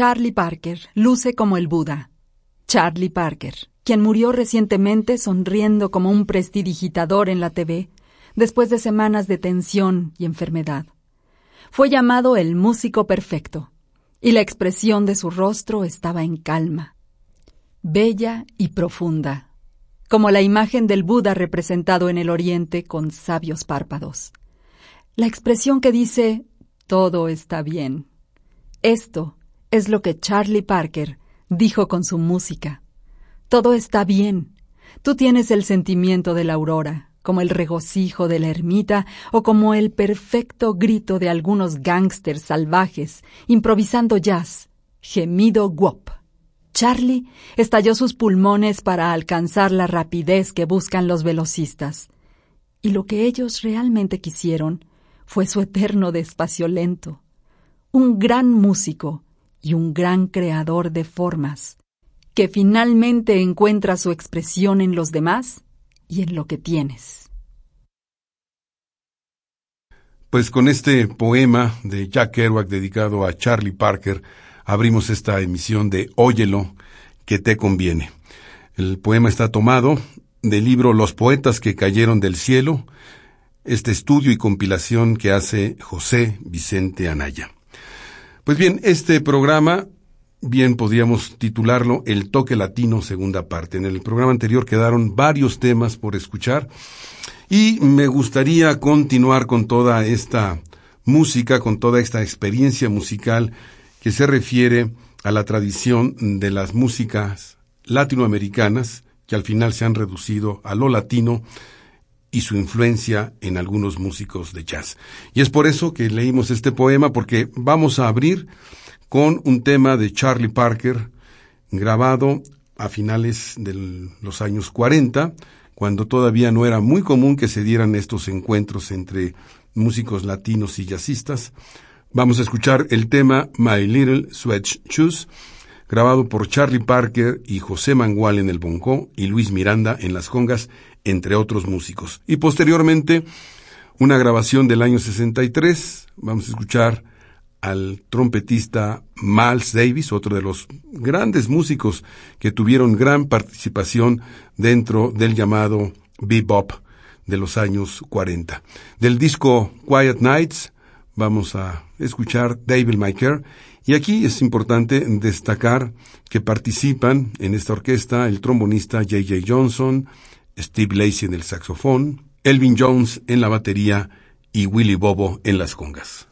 Charlie Parker luce como el Buda. Charlie Parker, quien murió recientemente sonriendo como un prestidigitador en la TV, después de semanas de tensión y enfermedad. Fue llamado el músico perfecto, y la expresión de su rostro estaba en calma, bella y profunda, como la imagen del Buda representado en el Oriente con sabios párpados. La expresión que dice, todo está bien. Esto es lo que Charlie Parker dijo con su música. Todo está bien. Tú tienes el sentimiento de la aurora, como el regocijo de la ermita o como el perfecto grito de algunos gángsters salvajes improvisando jazz, gemido wop. Charlie estalló sus pulmones para alcanzar la rapidez que buscan los velocistas. Y lo que ellos realmente quisieron fue su eterno despacio lento. Un gran músico y un gran creador de formas, que finalmente encuentra su expresión en los demás y en lo que tienes. Pues con este poema de Jack Kerouac dedicado a Charlie Parker, abrimos esta emisión de Óyelo, que te conviene. El poema está tomado del libro Los poetas que cayeron del cielo, este estudio y compilación que hace José Vicente Anaya. Pues bien, este programa, bien podríamos titularlo El toque latino segunda parte. En el programa anterior quedaron varios temas por escuchar y me gustaría continuar con toda esta música, con toda esta experiencia musical que se refiere a la tradición de las músicas latinoamericanas que al final se han reducido a lo latino y su influencia en algunos músicos de jazz. Y es por eso que leímos este poema, porque vamos a abrir con un tema de Charlie Parker, grabado a finales de los años 40, cuando todavía no era muy común que se dieran estos encuentros entre músicos latinos y jazzistas. Vamos a escuchar el tema My Little Sweat Shoes, grabado por Charlie Parker y José Mangual en el bongo y Luis Miranda en las congas, entre otros músicos. Y posteriormente, una grabación del año 63, vamos a escuchar al trompetista Miles Davis, otro de los grandes músicos que tuvieron gran participación dentro del llamado bebop de los años 40. Del disco Quiet Nights vamos a escuchar David My y aquí es importante destacar que participan en esta orquesta el trombonista J.J. Johnson, Steve Lacey en el saxofón, Elvin Jones en la batería y Willy Bobo en las congas.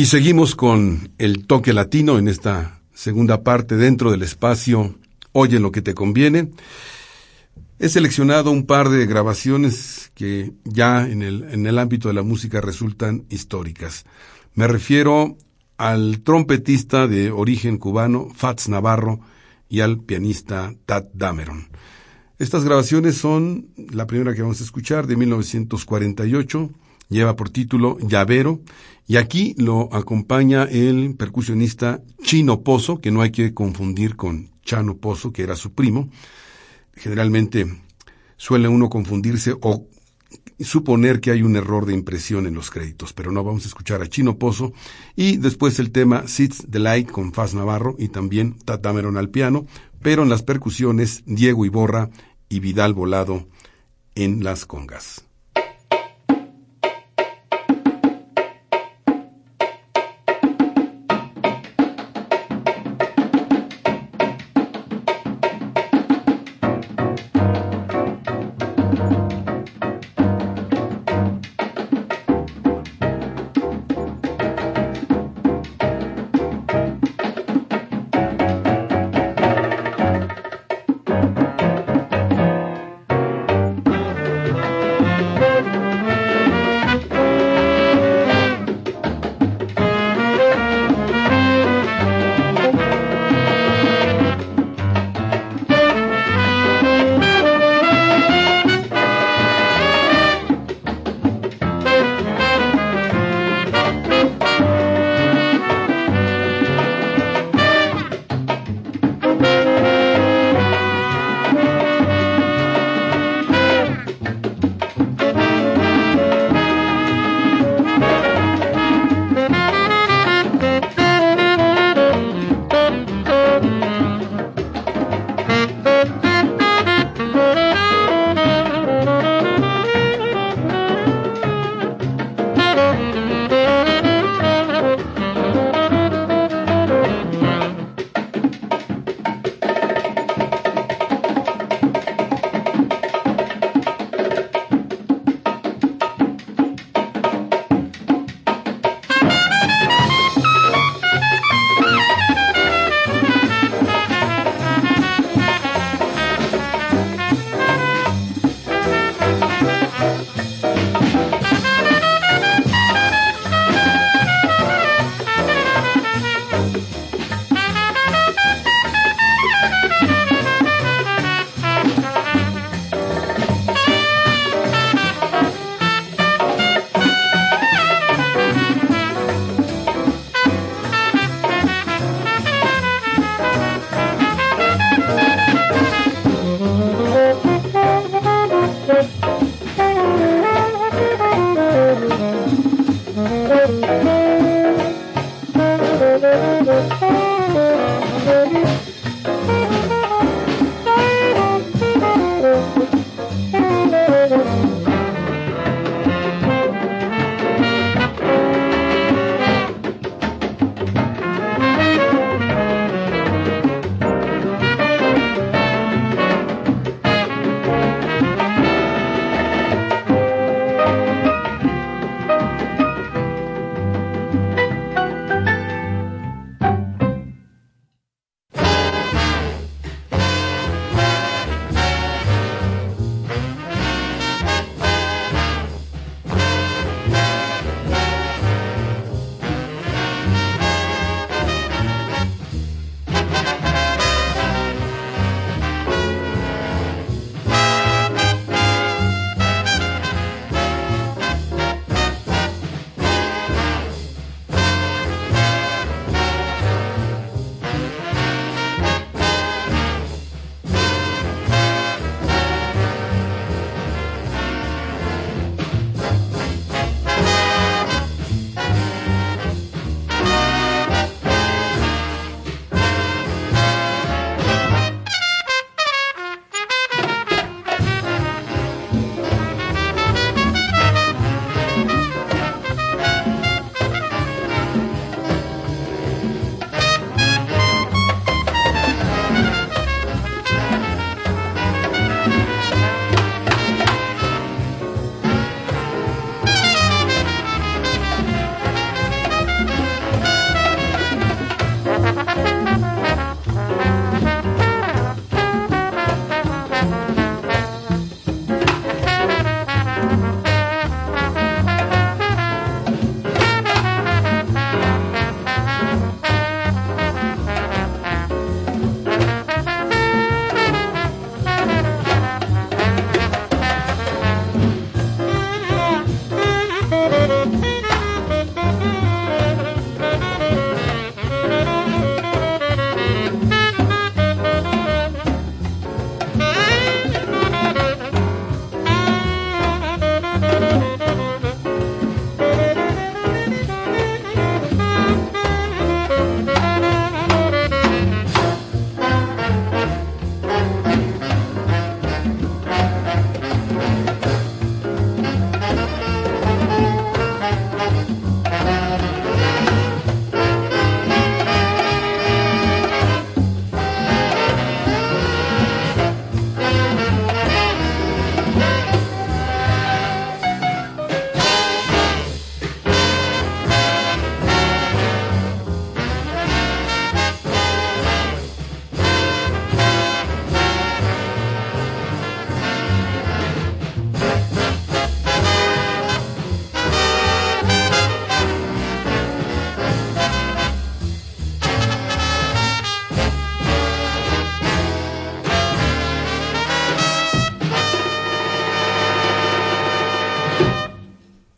Y seguimos con el toque latino en esta segunda parte dentro del espacio Oye lo que te conviene. He seleccionado un par de grabaciones que ya en el, en el ámbito de la música resultan históricas. Me refiero al trompetista de origen cubano Fats Navarro y al pianista Tad Dameron. Estas grabaciones son la primera que vamos a escuchar de 1948, lleva por título Llavero y aquí lo acompaña el percusionista Chino Pozo, que no hay que confundir con Chano Pozo, que era su primo. Generalmente suele uno confundirse o suponer que hay un error de impresión en los créditos, pero no vamos a escuchar a Chino Pozo y después el tema Sits the Light con Faz Navarro y también Tatameron al piano, pero en las percusiones Diego Iborra y Vidal Volado en las congas.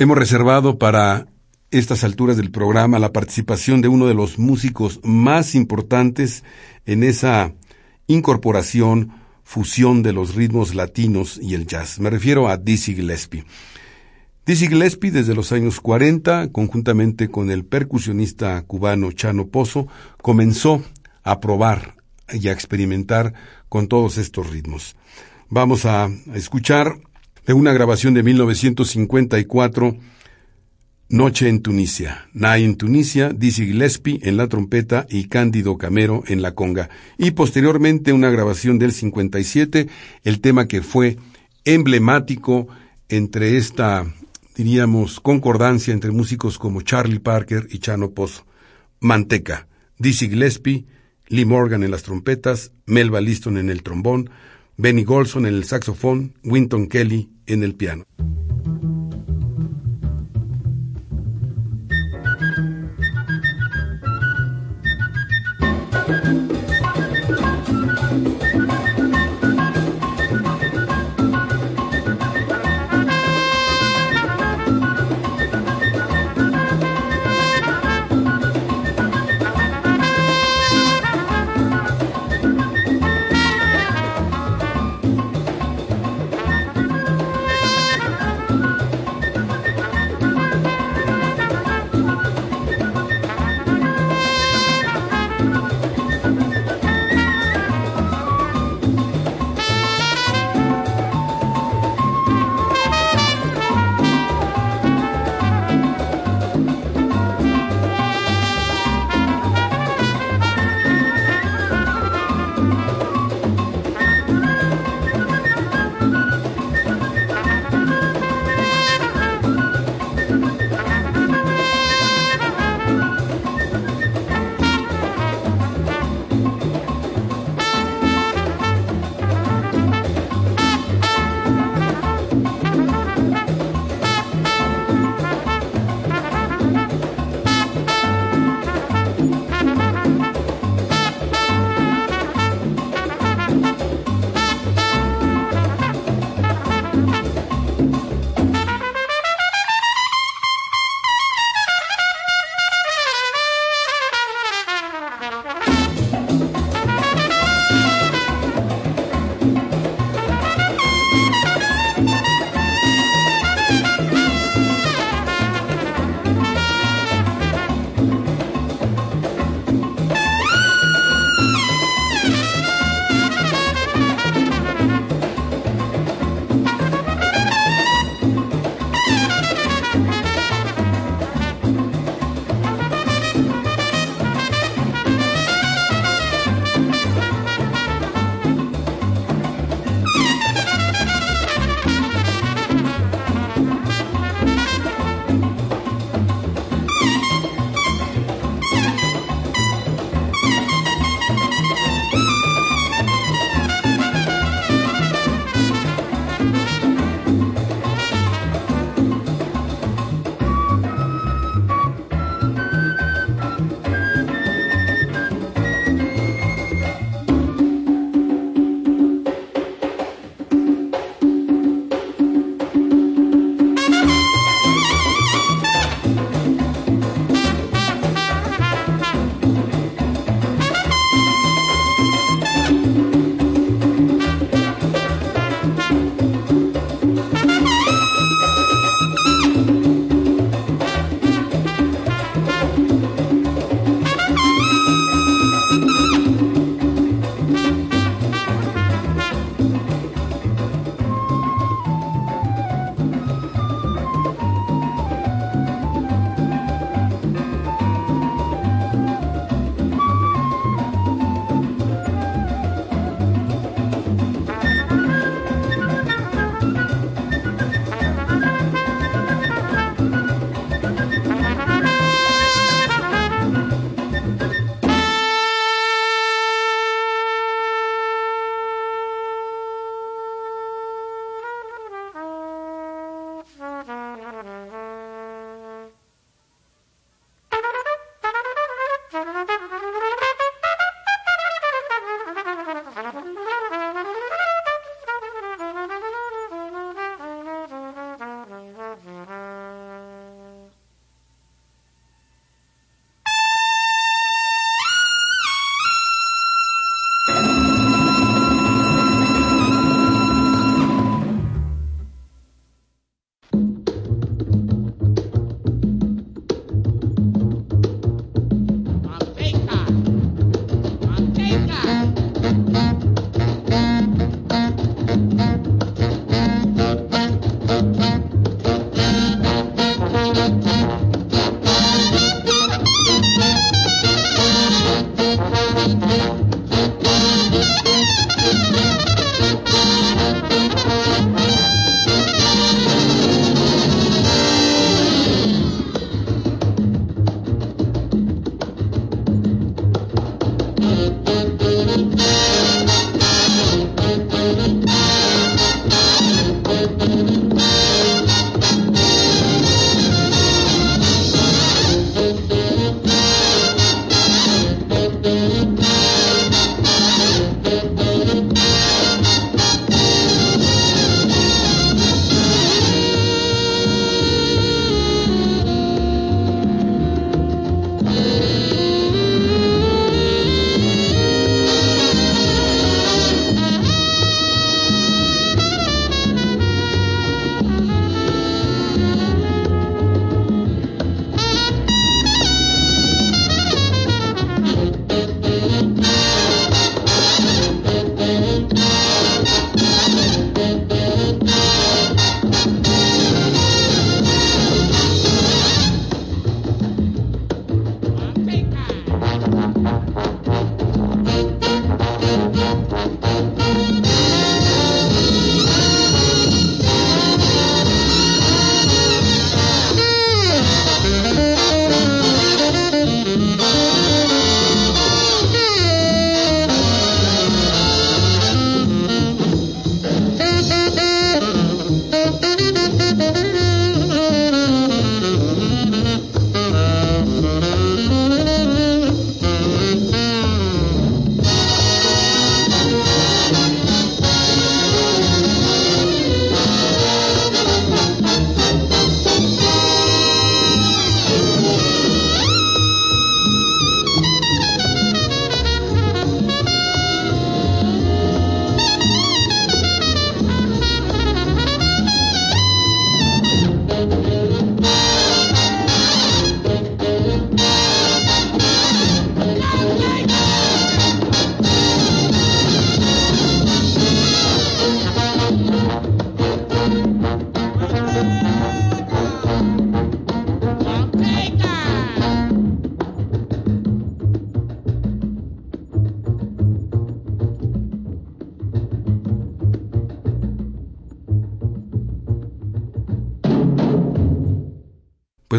Hemos reservado para estas alturas del programa la participación de uno de los músicos más importantes en esa incorporación, fusión de los ritmos latinos y el jazz. Me refiero a Dizzy Gillespie. Dizzy Gillespie desde los años 40, conjuntamente con el percusionista cubano Chano Pozo, comenzó a probar y a experimentar con todos estos ritmos. Vamos a escuchar de una grabación de 1954 Noche en Tunisia, Night en Tunisia, Dizzy Gillespie en la trompeta y Cándido Camero en la conga. Y posteriormente una grabación del 57, el tema que fue emblemático entre esta, diríamos, concordancia entre músicos como Charlie Parker y Chano Pozo. Manteca, Dizzy Gillespie, Lee Morgan en las trompetas, Melba Liston en el trombón, Benny Golson en el saxofón, Winton Kelly en el piano.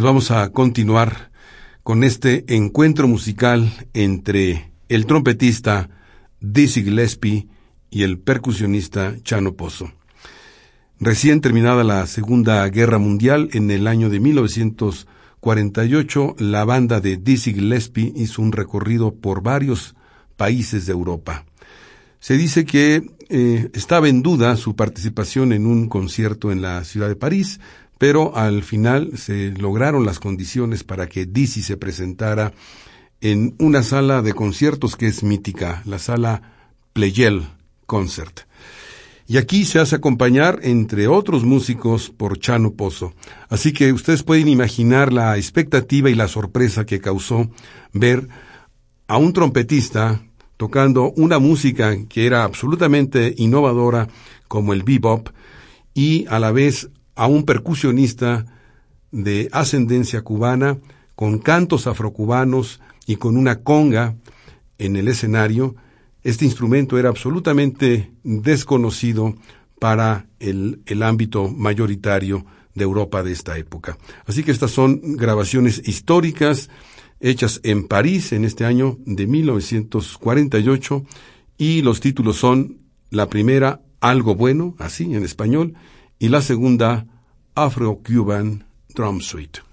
Vamos a continuar con este encuentro musical entre el trompetista Dizzy Gillespie y el percusionista Chano Pozo. Recién terminada la Segunda Guerra Mundial, en el año de 1948, la banda de Dizzy Gillespie hizo un recorrido por varios países de Europa. Se dice que eh, estaba en duda su participación en un concierto en la ciudad de París, pero al final se lograron las condiciones para que Dizzy se presentara en una sala de conciertos que es mítica, la sala Pleyel Concert. Y aquí se hace acompañar, entre otros músicos, por Chano Pozo. Así que ustedes pueden imaginar la expectativa y la sorpresa que causó ver a un trompetista tocando una música que era absolutamente innovadora como el bebop y a la vez a un percusionista de ascendencia cubana, con cantos afrocubanos y con una conga en el escenario. Este instrumento era absolutamente desconocido para el, el ámbito mayoritario de Europa de esta época. Así que estas son grabaciones históricas hechas en París en este año de 1948 y los títulos son la primera Algo Bueno, así en español, y la segunda Afro-Cuban Drum Suite.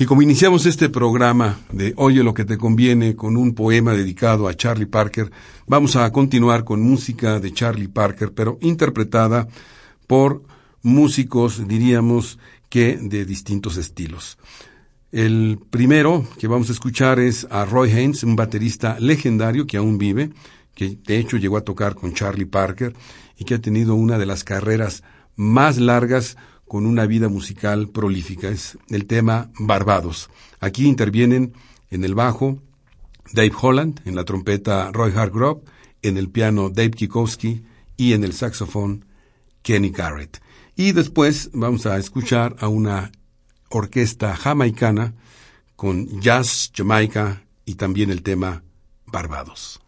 Y como iniciamos este programa de Oye lo que te conviene con un poema dedicado a Charlie Parker, vamos a continuar con música de Charlie Parker, pero interpretada por músicos, diríamos que de distintos estilos. El primero que vamos a escuchar es a Roy Haynes, un baterista legendario que aún vive, que de hecho llegó a tocar con Charlie Parker y que ha tenido una de las carreras más largas con una vida musical prolífica. Es el tema Barbados. Aquí intervienen en el bajo Dave Holland, en la trompeta Roy Hargrove, en el piano Dave Kikowski y en el saxofón Kenny Garrett. Y después vamos a escuchar a una orquesta jamaicana con jazz jamaica y también el tema Barbados.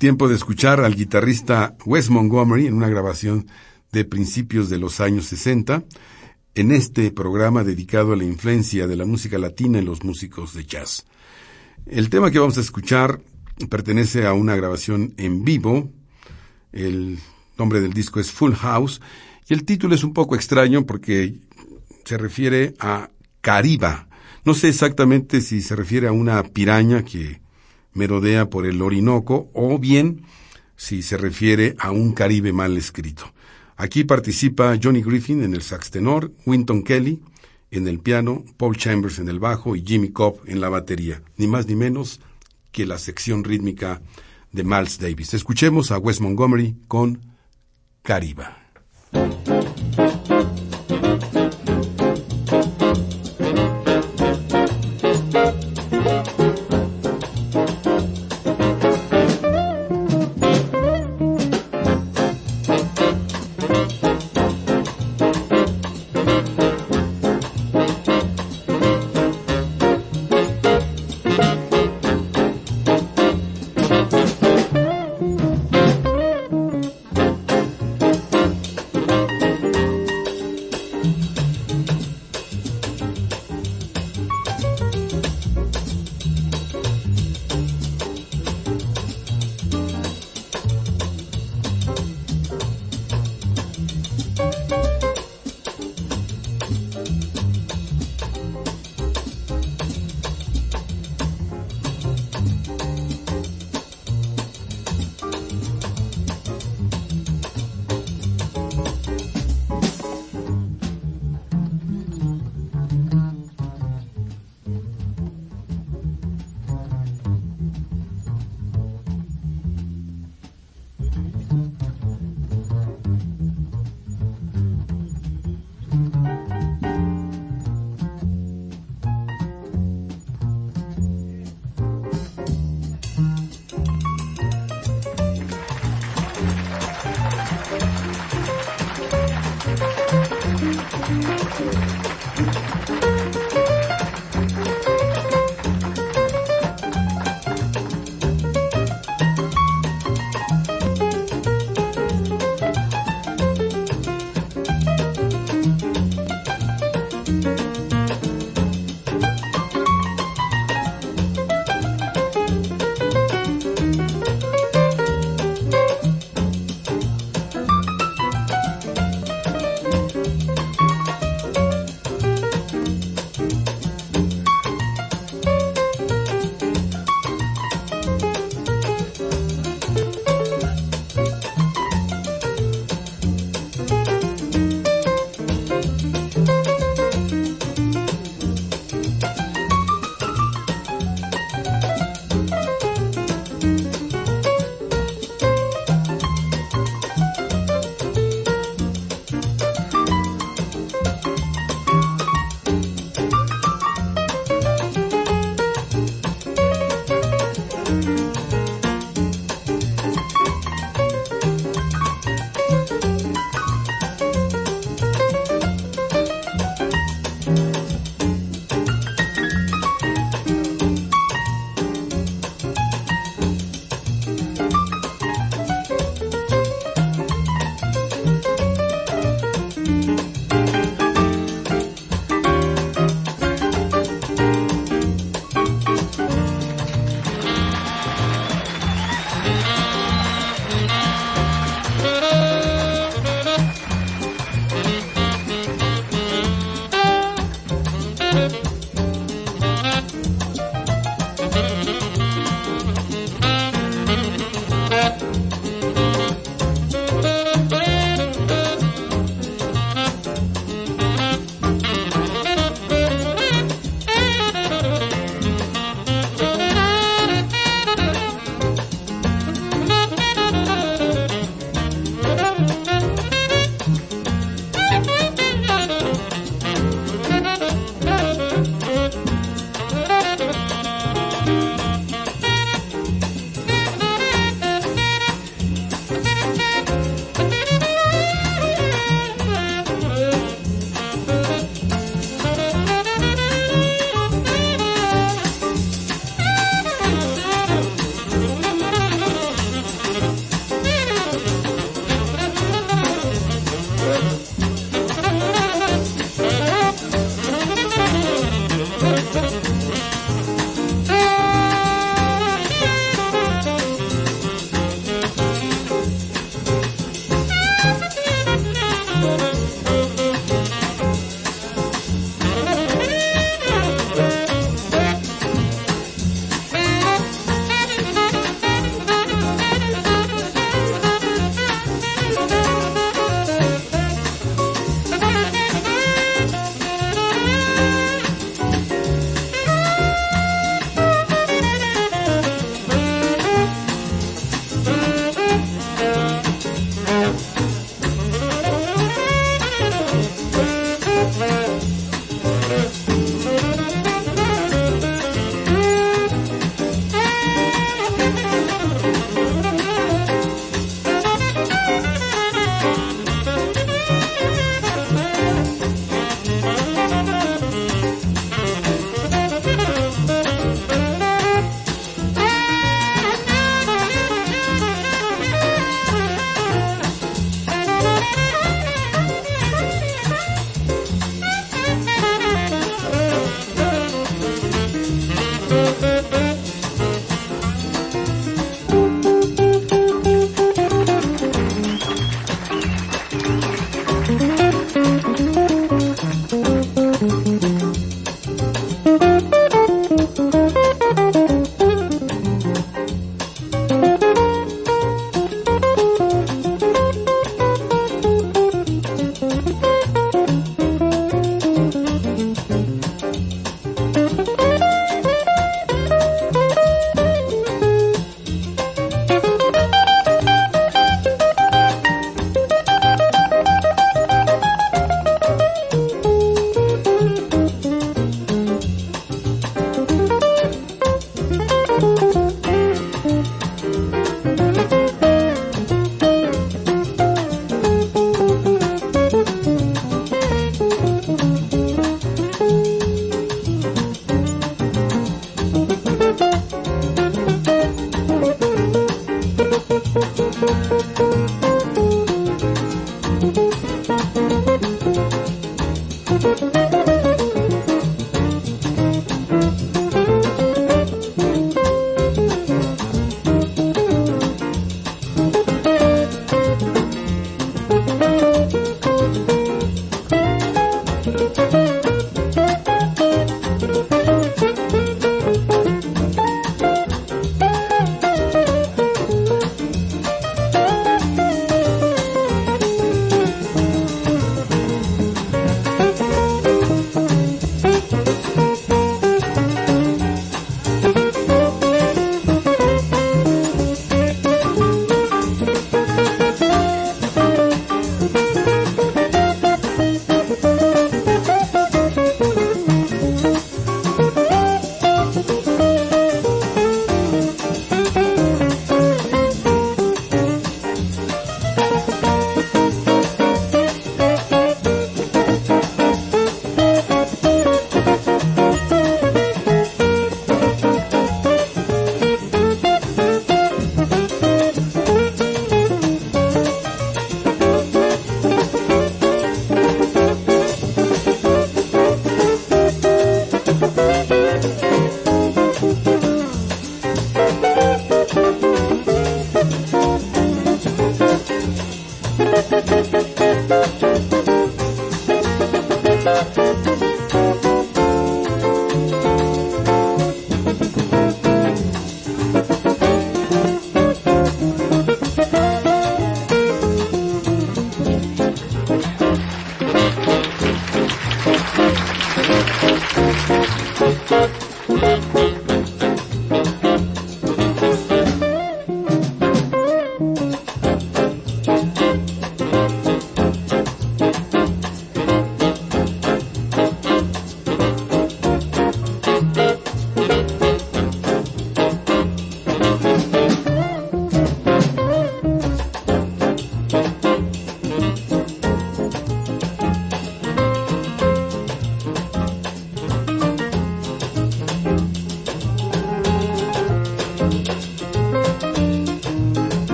Tiempo de escuchar al guitarrista Wes Montgomery en una grabación de principios de los años 60, en este programa dedicado a la influencia de la música latina en los músicos de jazz. El tema que vamos a escuchar pertenece a una grabación en vivo. El nombre del disco es Full House y el título es un poco extraño porque se refiere a Cariba. No sé exactamente si se refiere a una piraña que merodea por el Orinoco o bien si se refiere a un Caribe mal escrito. Aquí participa Johnny Griffin en el sax tenor, Winton Kelly en el piano, Paul Chambers en el bajo y Jimmy Cobb en la batería, ni más ni menos que la sección rítmica de Miles Davis. Escuchemos a Wes Montgomery con Cariba.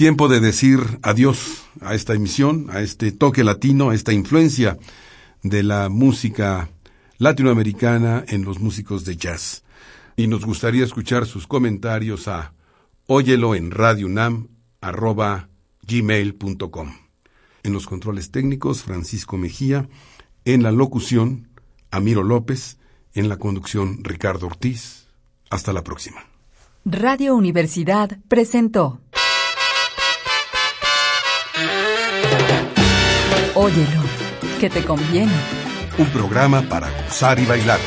Tiempo de decir adiós a esta emisión, a este toque latino, a esta influencia de la música latinoamericana en los músicos de jazz. Y nos gustaría escuchar sus comentarios a óyelo en gmail.com. En los controles técnicos, Francisco Mejía. En la locución, Amiro López. En la conducción, Ricardo Ortiz. Hasta la próxima. Radio Universidad presentó. Óyelo, que te conviene. Un programa para gozar y bailar.